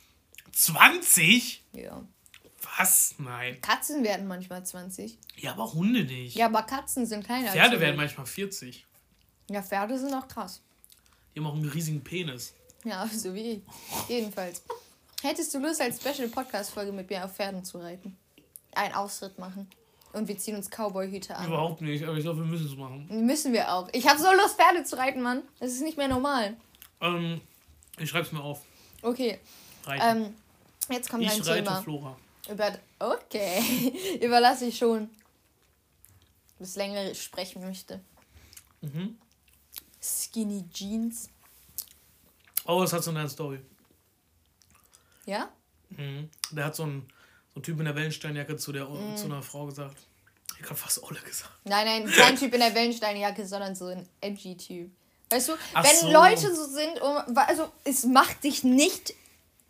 20? Ja. Was? Nein. Katzen werden manchmal 20. Ja, aber Hunde nicht. Ja, aber Katzen sind kleiner Pferde als werden manchmal 40. Ja, Pferde sind auch krass. Die haben auch einen riesigen Penis. Ja, so wie ich. Jedenfalls. Hättest du Lust, als Special Podcast-Folge mit mir auf Pferden zu reiten? einen Ausritt machen. Und wir ziehen uns Cowboy-Hüte an. Überhaupt nicht, aber ich glaube, wir müssen es machen. Müssen wir auch. Ich habe so Lust, Pferde zu reiten, Mann. Das ist nicht mehr normal. Ähm, ich schreib's mir auf. Okay. Reiten. Ähm, jetzt kommt ich ein reite Thema. Flora. Über, okay. Überlasse ich schon. Das länger sprechen möchte. Mhm. Skinny Jeans. Oh, das hat so eine Story. Ja? Mhm. Der hat so ein, so ein Typ in der Wellensteinjacke zu, der, Mhm. zu einer Frau gesagt. Ich hab fast Olle gesagt. Nein, nein, kein Typ in der Wellensteinjacke, sondern so ein edgy Typ. Weißt du, Ach wenn so. Leute so sind, um, also es macht dich nicht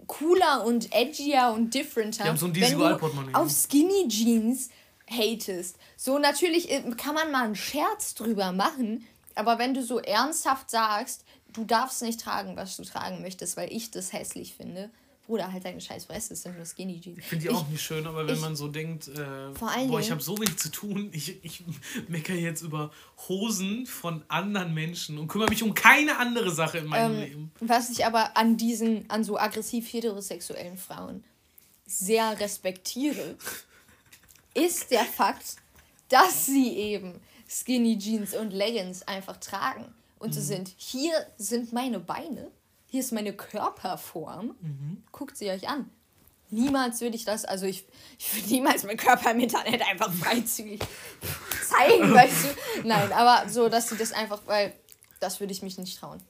cooler und edgier und differenter, Die haben so ein wenn du auf Skinny Jeans hatest. So natürlich äh, kann man mal einen Scherz drüber machen, aber wenn du so ernsthaft sagst, du darfst nicht tragen, was du tragen möchtest, weil ich das hässlich finde, Bruder, halt deine scheiß Fresse, es sind nur Skinny Jeans. Ich finde die auch nicht schön, aber wenn ich- man so denkt, äh, boah, ich habe so wenig zu tun, ich, ich meckere jetzt über Hosen von anderen Menschen und kümmere mich um keine andere Sache in meinem Ähm, Leben. Was ich aber an diesen, an so aggressiv heterosexuellen Frauen sehr respektiere, ist der Fakt, dass sie eben Skinny Jeans und Leggings einfach tragen. Und Mhm. sie sind, hier sind meine Beine, hier ist meine Körperform. Mhm. Guckt sie euch an. Niemals würde ich das, also ich, ich würde niemals meinen Körper im Internet einfach freizügig zeigen, weißt du? Nein, aber so, dass sie das einfach, weil das würde ich mich nicht trauen.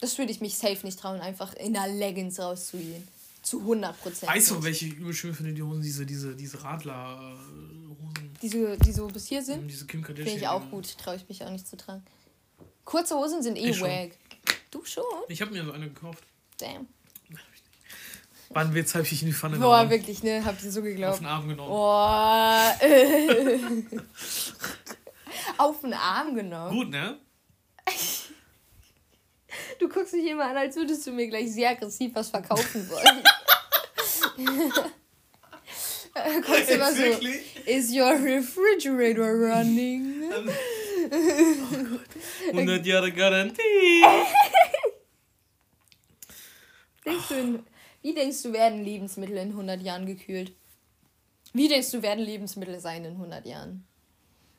Das würde ich mich safe nicht trauen, einfach in der Leggings rauszugehen. Zu 100 Prozent. Weißt du, welche ich übel schön finde, die Hosen, diese, diese, diese Radler-Hosen, Die so, die so bis hier sind, diese Kim Kardashian. finde ich auch gut. Traue ich mich auch nicht zu tragen. Kurze Hosen sind eh Ich schon. Du schon? Ich habe mir so eine gekauft. Damn. Wann Witz habe ich in die Pfanne Boah, gehauen. wirklich, ne? Habt ihr so Auf geglaubt? den Arm genommen. Boah. Auf den Arm genommen. Gut, ne? Du guckst mich immer an, als würdest du mir gleich sehr aggressiv was verkaufen wollen. guckst immer Jetzt so. Is your refrigerator running? 100 Jahre Garantie. Denkst du, in, wie denkst du, werden Lebensmittel in 100 Jahren gekühlt? Wie denkst du, werden Lebensmittel sein in 100 Jahren?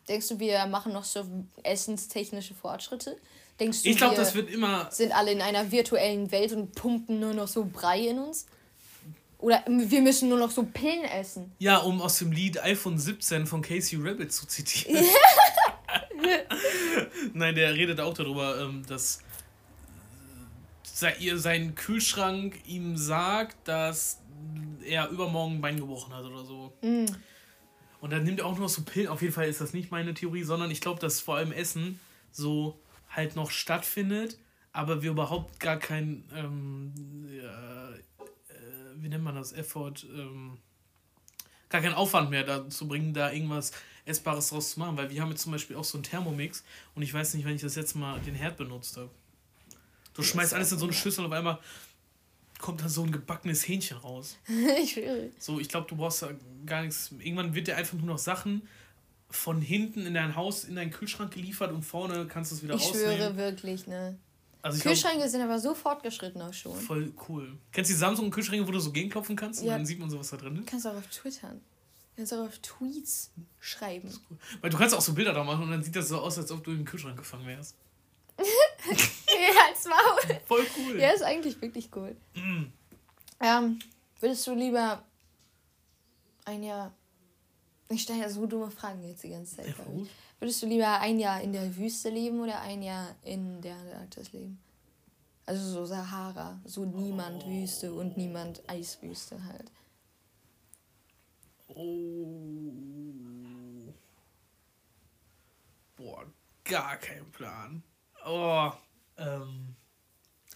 Denkst du, wir machen noch so essenstechnische Fortschritte? Denkst du, Ich glaube, wir das wird immer. sind alle in einer virtuellen Welt und pumpen nur noch so Brei in uns? Oder wir müssen nur noch so Pillen essen? Ja, um aus dem Lied iPhone 17 von Casey Rabbit zu zitieren. Nein, der redet auch darüber, ähm, dass se- ihr sein Kühlschrank ihm sagt, dass er übermorgen ein Bein gebrochen hat oder so. Mm. Und dann nimmt er auch nur noch so Pillen. Auf jeden Fall ist das nicht meine Theorie, sondern ich glaube, dass vor allem Essen so halt noch stattfindet, aber wir überhaupt gar kein, ähm, äh, äh, wie nennt man das, Effort, ähm, gar keinen Aufwand mehr dazu bringen, da irgendwas Essbares draus zu machen. Weil wir haben jetzt zum Beispiel auch so einen Thermomix und ich weiß nicht, wenn ich das letzte Mal den Herd benutzt habe. Du schmeißt alles in so eine Schüssel und auf einmal kommt da so ein gebackenes Hähnchen raus. ich schwöre. So, ich glaube, du brauchst da gar nichts. Irgendwann wird dir einfach nur noch Sachen von hinten in dein Haus, in deinen Kühlschrank geliefert und vorne kannst du es wieder Ich rausnehmen. schwöre wirklich, ne? Also ich Kühlschränke sind aber so fortgeschritten auch schon. voll cool. Kennst du die Samsung-Kühlschränke, wo du so gegenklopfen kannst und Ja. dann sieht man so, was da drin Du ist? kannst auch auf Twittern. Kannst auch auf Tweets schreiben. Weil du kannst auch so Bilder da machen und dann sieht das so aus, als ob du in den Kühlschrank gefangen wärst. ja, als Maul. Voll cool. Ja, ist eigentlich wirklich cool. Mm. Ähm, würdest du lieber ein Jahr. Ich stelle ja so dumme Fragen jetzt die ganze Zeit. Ja. Würdest du lieber ein Jahr in der Wüste leben oder ein Jahr in der Antarktis leben? Also so Sahara, so niemand Wüste und niemand Eiswüste halt. Oh. Boah, gar kein Plan. Oh. Ähm.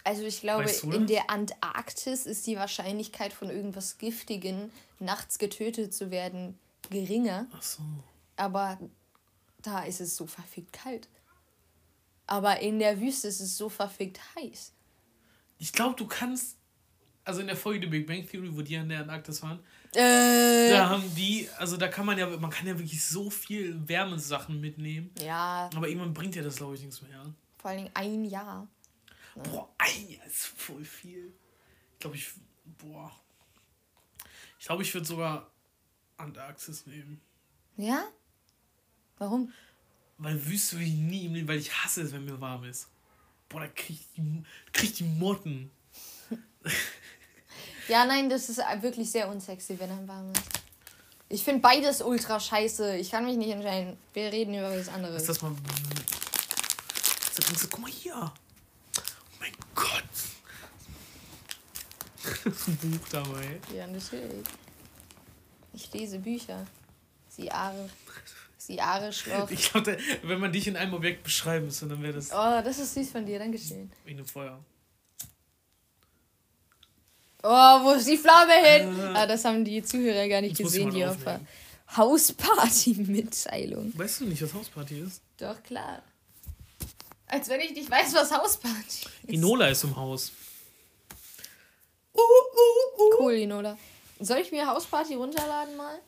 Also ich glaube, Weißt du in der Antarktis ist die Wahrscheinlichkeit von irgendwas Giftigen nachts getötet zu werden geringer. Ach so. Aber da ist es so verfickt kalt. Aber in der Wüste ist es so verfickt heiß. Ich glaube, du kannst. Also in der Folge The Big Bang Theory, wo die an der Antarktis waren, Äh, da haben die, also da kann man ja, man kann ja wirklich so viel Wärmesachen mitnehmen. ja, Aber irgendwann bringt ja das, glaube ich, nichts mehr. vor allen Dingen ein Jahr. Boah, ein Jahr ist voll viel. Ich glaube, ich, boah. Ich glaube, ich würde sogar Antarktis nehmen. Ja? Warum? Weil Wüste will ich nie im Leben, weil ich hasse es, wenn mir warm ist. Boah, da krieg ich die, krieg ich die Motten. Ja, nein, das ist wirklich sehr unsexy, wenn er warm ist. Ich finde beides ultra scheiße. Ich kann mich nicht entscheiden. Wir reden über was anderes. Ist das mal. Ist das, guck mal hier. Oh mein Gott. ein Buch dabei. Ja, natürlich. Ich lese Bücher. Sie Are. Sie Are Schloch. Ich glaube, wenn man dich in einem Objekt beschreiben müsste, dann wäre das. Oh, das ist süß von dir, Dankeschön. Wie ein Feuer. Oh, wo ist die Flamme hin? Ah, das haben die Zuhörer gar nicht Jetzt gesehen, die auf der Hausparty-Mitteilung. Weißt du nicht, was Hausparty ist? Doch, klar. Als wenn ich nicht weiß, was Hausparty ist. Inola ist im Haus. Uh, uh, uh. Cool, Inola. Soll ich mir Hausparty runterladen mal?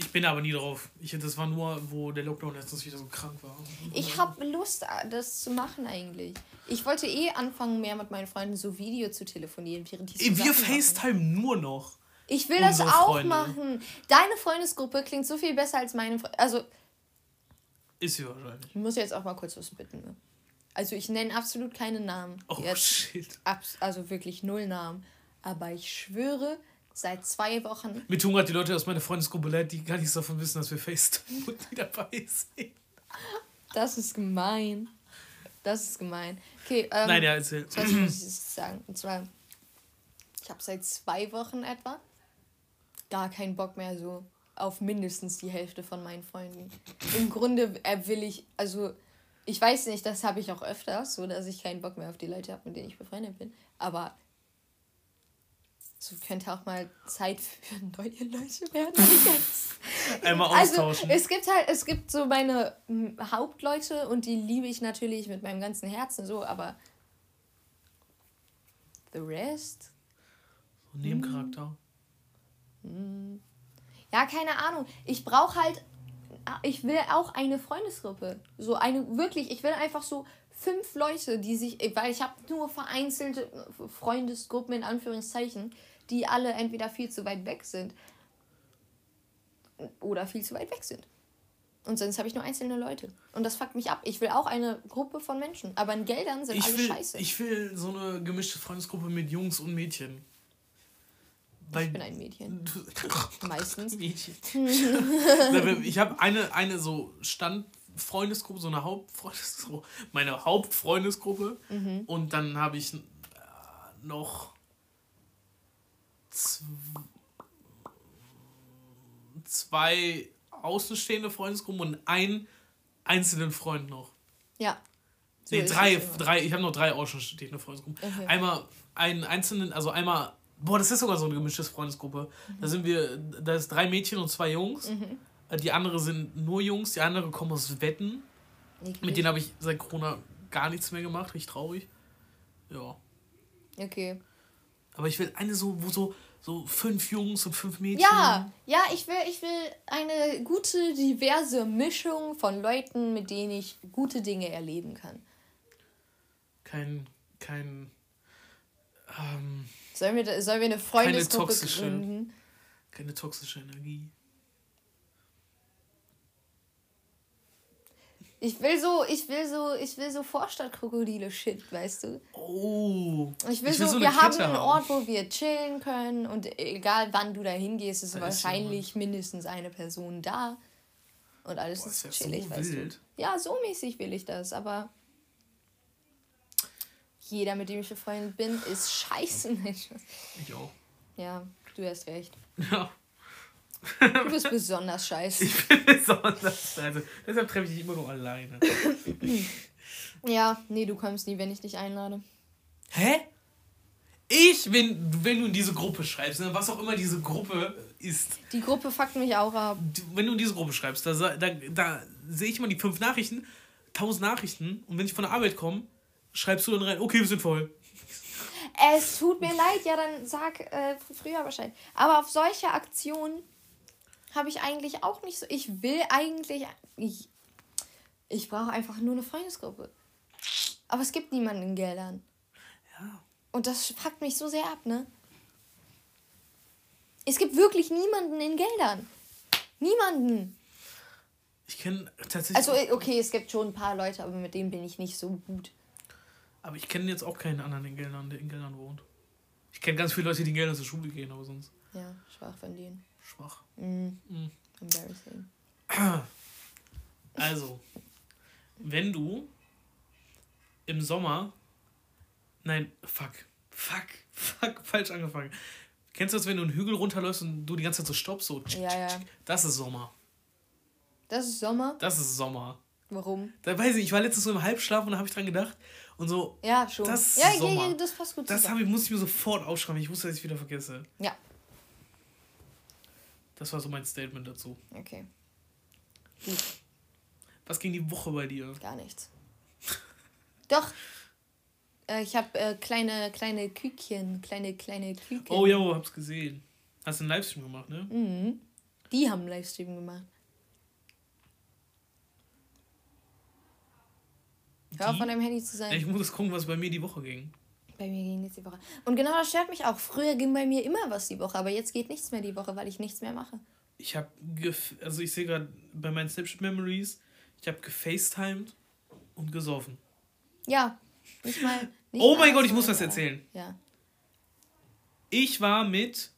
Ich bin aber nie drauf. Ich, das war nur, wo der Lockdown letztens wieder so krank war. Ich habe Lust, das zu machen eigentlich. Ich wollte eh anfangen, mehr mit meinen Freunden so Video zu telefonieren, während die so Wir FaceTime nur noch. Ich will das auch Freunde. machen. Deine Freundesgruppe klingt so viel besser als meine Freunde. Also. Ist sie wahrscheinlich. Ich muss jetzt auch mal kurz was bitten. Ne? Also ich nenne absolut keine Namen. Oh jetzt, shit. also wirklich null Namen. Aber ich schwöre, seit zwei Wochen. Mir tun gerade die Leute aus meiner Freundesgruppe leid, die gar nichts davon wissen, dass wir FaceTime und die dabei sind. Das ist gemein. Das ist gemein. Okay, ähm, Nein, ja, erzähl. Was muss ich sagen? Und zwar, ich habe seit zwei Wochen etwa gar keinen Bock mehr so auf mindestens die Hälfte von meinen Freunden. Im Grunde äh, will ich, also ich weiß nicht, das habe ich auch öfters, so dass ich keinen Bock mehr auf die Leute habe, mit denen ich befreundet bin. Aber so könnte auch mal Zeit für neue Leute werden. Einmal also, austauschen. Also, es gibt halt, es gibt so meine Hauptleute und die liebe ich natürlich mit meinem ganzen Herzen so, aber the rest? So Nebencharakter. Hm. Ja, keine Ahnung. Ich brauche halt, ich will auch eine Freundesgruppe. So eine, wirklich, ich will einfach so fünf Leute, die sich, weil ich habe nur vereinzelte Freundesgruppen in Anführungszeichen, die alle entweder viel zu weit weg sind oder viel zu weit weg sind. Und sonst habe ich nur einzelne Leute. Und das fuckt mich ab. Ich will auch eine Gruppe von Menschen. Aber in Geldern sind ich alle will, scheiße. Ich will so eine gemischte Freundesgruppe mit Jungs und Mädchen. Weil ich bin ein Mädchen. Meistens. Mädchen. ich habe eine, eine so Standfreundesgruppe, so eine Hauptfreundesgruppe, meine Hauptfreundesgruppe. Mhm. Und dann habe ich äh, noch zwei außenstehende Freundesgruppen und einen einzelnen Freund noch. Ja. So nee, drei, drei, ich habe noch drei außenstehende Freundesgruppen. Okay. Einmal einen einzelnen, also einmal, boah, das ist sogar so eine gemischte Freundesgruppe. Mhm. Da sind wir, da ist drei Mädchen und zwei Jungs. Mhm. Die andere sind nur Jungs, die andere kommen aus Wetten. Nicht Mit denen habe ich seit Corona gar nichts mehr gemacht, richtig traurig. Ja. Okay. Aber ich will eine so, wo so, so fünf Jungs und fünf Mädchen. Ja, ja, ich will, ich will eine gute, diverse Mischung von Leuten, mit denen ich gute Dinge erleben kann. Kein, kein, ähm, sollen wir, sollen wir eine Freundesgruppe keine toxische, gründen? Keine toxische Energie. Ich will so, ich will so, ich will so Vorstadtkrokodile-Shit, weißt du? Oh. Ich will, ich will so, so wir haben einen Ort, wo wir chillen können und egal wann du da hingehst, ist alles wahrscheinlich ja. mindestens eine Person da. Und alles Boah, ist, ist chillig, so weißt wild. du? Ja, so mäßig will ich das, aber jeder, mit dem ich befreundet bin, ist scheiße. Ich auch. Ja, du hast recht. Ja. Du bist besonders scheiße. Ich bin besonders scheiße. Deshalb treffe ich dich immer nur alleine. ja, nee, du kommst nie, wenn ich dich einlade. Hä? Ich, wenn, wenn du in diese Gruppe schreibst, ne, was auch immer diese Gruppe ist. Die Gruppe fuckt mich auch ab. Wenn du in diese Gruppe schreibst, da, da, da sehe ich immer die fünf Nachrichten, tausend Nachrichten und wenn ich von der Arbeit komme, schreibst du dann rein, okay, wir sind voll. Es tut mir leid, ja, dann sag äh, früher Bescheid. Aber auf solche Aktionen habe ich eigentlich auch nicht so. Ich will eigentlich. Ich, ich brauche einfach nur eine Freundesgruppe. Aber es gibt niemanden in Geldern. Ja. Und das packt mich so sehr ab, ne? Es gibt wirklich niemanden in Geldern. Niemanden. Ich kenne tatsächlich. Also, okay, es gibt schon ein paar Leute, aber mit denen bin ich nicht so gut. Aber ich kenne jetzt auch keinen anderen in Geldern, der in Geldern wohnt. Ich kenne ganz viele Leute, die in Geldern zur Schule gehen, aber sonst Ja, schwach von denen. Schwach. Mm, Mhm. embarrassing. Also, wenn du im Sommer. Nein, fuck. Fuck. Fuck. Falsch angefangen. Kennst du das, wenn du einen Hügel runterläufst und du die ganze Zeit so stoppst? So, Ja, ja. Das ist Sommer. Das ist Sommer. Das ist Sommer. Warum? Da weiß ich, ich war letztens so im Halbschlaf und da habe ich dran gedacht. Und so, Ja, schon. Das ist ja, ja, Sommer. ja, das passt gut das ich, muss ich mir sofort aufschreiben. Ich wusste, dass ich wieder vergesse. Ja, Das war so mein Statement dazu. okay. Was ging die Woche bei dir? Gar nichts. Doch. Äh, ich habe äh, kleine, kleine Kükchen. Kleine, kleine Küken. Oh ja, hab's gesehen. Hast du einen Livestream gemacht, ne? Mhm. Die haben einen Livestream gemacht. Hör auf, Die? von deinem Handy zu sein. Ich muss gucken, was bei mir die Woche ging. Bei mir ging nichts die Woche. Und genau das stört mich auch. Früher ging bei mir immer was die Woche, aber jetzt geht nichts mehr die Woche, weil ich nichts mehr mache. Ich habe, also ich sehe gerade bei meinen Snapchat Memories, ich habe gefacetimed und gesoffen. Ja, mal. Nicht Oh mein Gott, ich muss was erzählen. Ja. Ich war mit.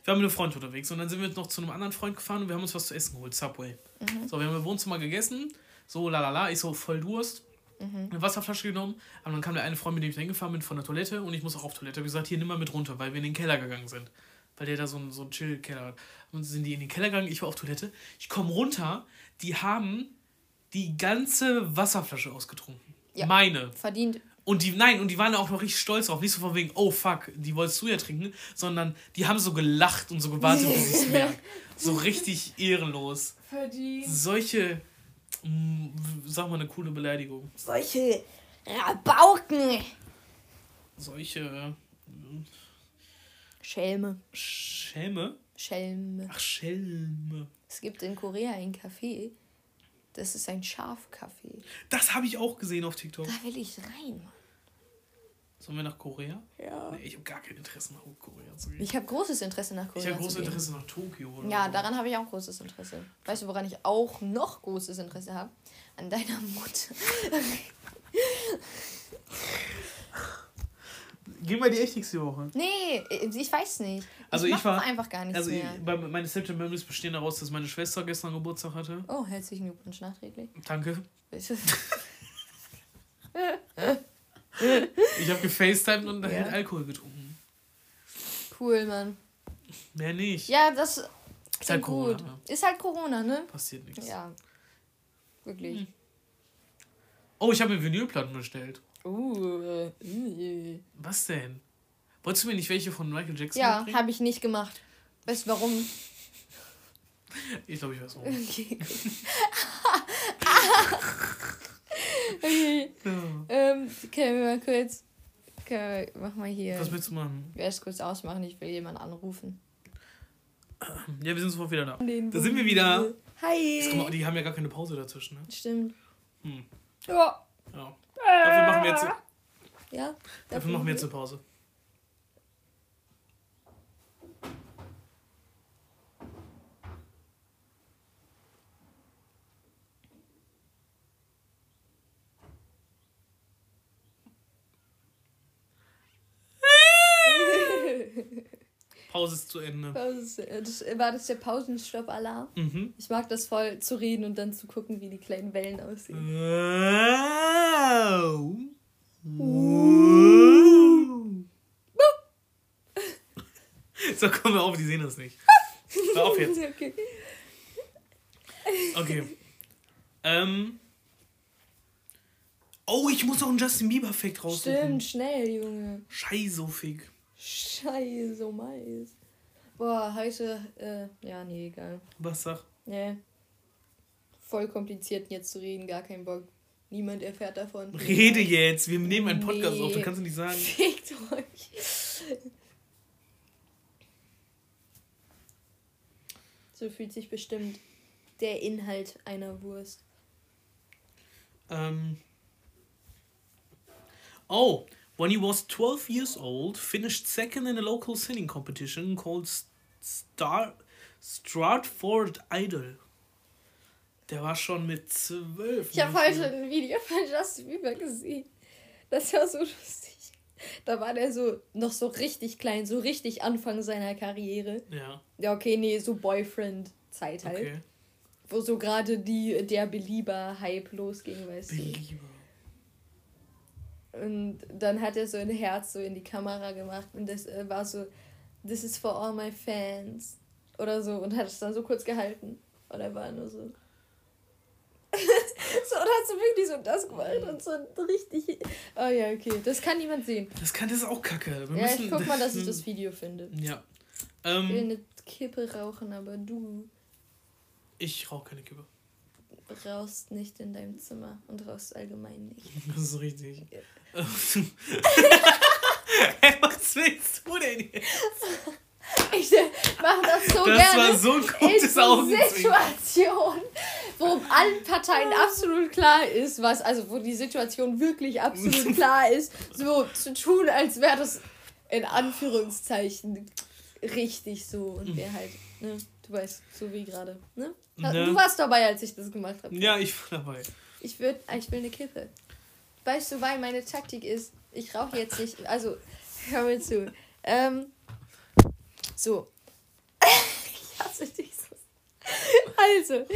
Ich war mit einem Freund unterwegs und dann sind wir noch zu einem anderen Freund gefahren und wir haben uns was zu essen geholt, Subway. So, wir haben im Wohnzimmer gegessen, so lalala, ich so voll Durst. Eine Wasserflasche genommen, aber dann kam der eine Freund, mit dem ich da hingefahren bin, von der Toilette und ich muss auch auf Toilette. Hab gesagt, hier nimm mal mit runter, weil wir in den Keller gegangen sind. Weil der da so einen, so einen Chill-Keller hat. Und sind die in den Keller gegangen, ich war auf Toilette. Ich komme runter, die haben die ganze Wasserflasche ausgetrunken. Ja. Meine. Verdient. Und die, nein, und die waren auch noch richtig stolz drauf. Nicht so von wegen, oh fuck, die wolltest du ja trinken, sondern die haben so gelacht und so gewartet, bis ich es merke. So richtig ehrenlos. Verdient. Solche, sag mal eine coole Beleidigung. Solche Rabauken. Solche äh, Schelme. Schäme? Schelme. Ach, Schelme. Es gibt in Korea ein Café. Das ist ein Schafcafé. Das habe ich auch gesehen auf TikTok. Da will ich rein, Mann. Sollen wir nach Korea? Ja. Nee, ich habe gar kein Interesse nach Korea zu gehen. Ich habe großes Interesse nach Ich Korea. habe zu großes. Interesse nach Tokio. Oder Ja, so. daran habe ich auch großes Interesse. Weißt du, woran ich auch noch großes Interesse habe? An deiner Mutter. Gehen wir die echt nächste Woche. Nee, ich weiß nicht. Also ich ich war einfach gar nichts Also ich, mehr. bei- meine Snapchat Memories bestehen daraus, dass meine Schwester gestern Geburtstag hatte. Oh, herzlichen Glückwunsch nachträglich. Danke. Bitte. Ich habe gefacetimed und Ja. halt Alkohol getrunken. Cool, Mann. Mehr nicht. Ja, das Ist halt gut. Corona. Ist halt Corona, ne? Passiert nichts. Ja. Wirklich. Oh, ich habe mir Vinylplatten bestellt. Uh, äh, Was denn? Wolltest du mir nicht welche von Michael Jackson ja, habe ich nicht gemacht. Weißt du warum? Ich glaube, ich weiß warum. Okay, gut. okay. Ja. Ähm, können wir mal kurz. Wir, mach mal hier. Was willst du machen? Ich werde es kurz ausmachen, ich will jemanden anrufen. Ja, wir sind sofort wieder da. Den Da sind wir wieder. Hi. Jetzt, guck mal, die haben ja gar keine Pause dazwischen, ne? Stimmt. Hm. Ja. Ja. Dafür machen wir jetzt, Ja. dafür machen wir jetzt eine Pause. Pause ist zu Ende. Pause. äh, Das, war das der Pausenstopp-Alarm? Mhm. Ich mag das voll zu reden und dann zu gucken, wie die kleinen Wellen aussehen. Wow. So, komm wir auf, die sehen das nicht. Hör auf jetzt. Okay. Okay. Ähm. Oh, ich muss noch einen Justin Bieber-Fact raussuchen. Stimmt, schnell, Junge. Scheißofig. Scheiße, Mais. Boah, heute, äh, ja, nee, egal. Was sag? Nee. Voll kompliziert jetzt zu reden, gar kein Bock. Niemand erfährt davon. Rede jetzt. Wir nehmen einen Podcast Nee. auf, dann kannst du nicht sagen. Fickt euch. So fühlt sich bestimmt der Inhalt einer Wurst. Um, oh, when he was 12 years old, finished second in a local singing competition called Star Stratford Idol. Der war schon mit zwölf. Ich habe heute ein Video von Justin Bieber gesehen. Das war so lustig. Da war der so noch so richtig klein, so richtig Anfang seiner Karriere. Ja. Ja, okay, nee, so Boyfriend-Zeit halt. Okay. Wo so gerade die der Belieber-Hype losging, weißt Belieber. du. Und dann hat er so ein Herz so in die Kamera gemacht und das äh, war so, this is for all my fans. Oder so und hat es dann so kurz gehalten. Und er war nur so. so, und hat so wirklich so das gemalt und so richtig. Oh ja, okay. Das kann niemand sehen. Das kann das ist auch kacke. Wir ja, ich guck mal, dass ich das Video finde. Ja. Ich will Ähm, eine Kippe rauchen, aber du ich rauche keine Kippe. rauchst nicht in deinem Zimmer und rauchst allgemein nicht. Das ist richtig. Hey, Was willst du denn hier? Ich äh, mache das so Das gerne. war so ein in gutes Augenzwinkern. Situation, wo allen Parteien absolut klar ist, was, also wo die Situation wirklich absolut klar ist, so zu tun, als wäre das in Anführungszeichen richtig so und wäre halt, ne, du weißt, so wie gerade, ne? Ne. Du warst dabei, als ich das gemacht habe. Ja, ich war dabei. Ich würde, ich will eine Kippe. Weißt du, weil meine Taktik ist, ich rauche jetzt nicht, also hör mir zu. Ähm, so. ich hasse dich so. Also,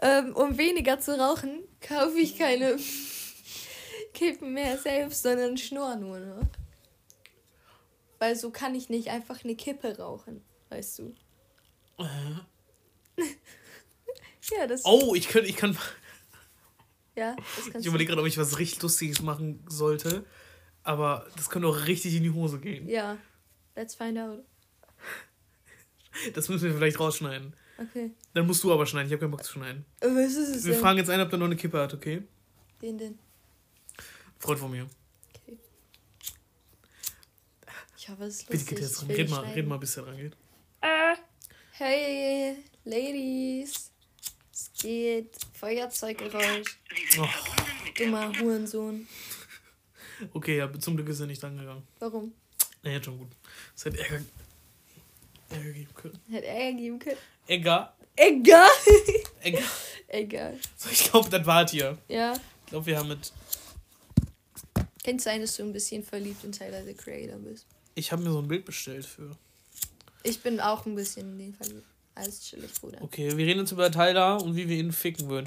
ähm, um weniger zu rauchen, kaufe ich keine Kippen mehr selbst, sondern schnur nur noch. Weil so kann ich nicht einfach eine Kippe rauchen, weißt du. Äh. Ja, das, Oh, ich kann, ich kann. Ja, Ich überlege gerade, ob ich was richtig Lustiges machen sollte. Aber das könnte auch richtig in die Hose gehen. Ja, let's find out. Das müssen wir vielleicht rausschneiden. Okay. Dann musst du aber schneiden. Ich habe keinen Bock zu schneiden. Äh, Was ist es Wir denn? fragen jetzt einen, ob der noch eine Kippe hat, okay? Den denn? Freund von mir. Okay. Ich hoffe, es ist Bitte lustig. geht jetzt will Red mal, red mal, bis der dran geht. Hey, Ladies. Es geht. Feuerzeuggeräusch. Oh, Dummer Hurensohn. okay, ja, zum Glück ist er nicht angegangen. Warum? Na, jetzt schon gut. Es hätte Ärger, Ärger geben können. Hätte Ärger geben können. Egal. Egal. Egal. Egal. So, ich glaube, das war hier. Ja. Ich glaube, wir haben mit. Kann sein, dass du ein bisschen verliebt in Tyler the Creator bist. Ich habe mir so ein Bild bestellt für. Ich bin auch ein bisschen in den verliebt. Alles chillig, Bruder. Okay, wir reden jetzt über Tyler und wie wir ihn ficken würden. Tschüss.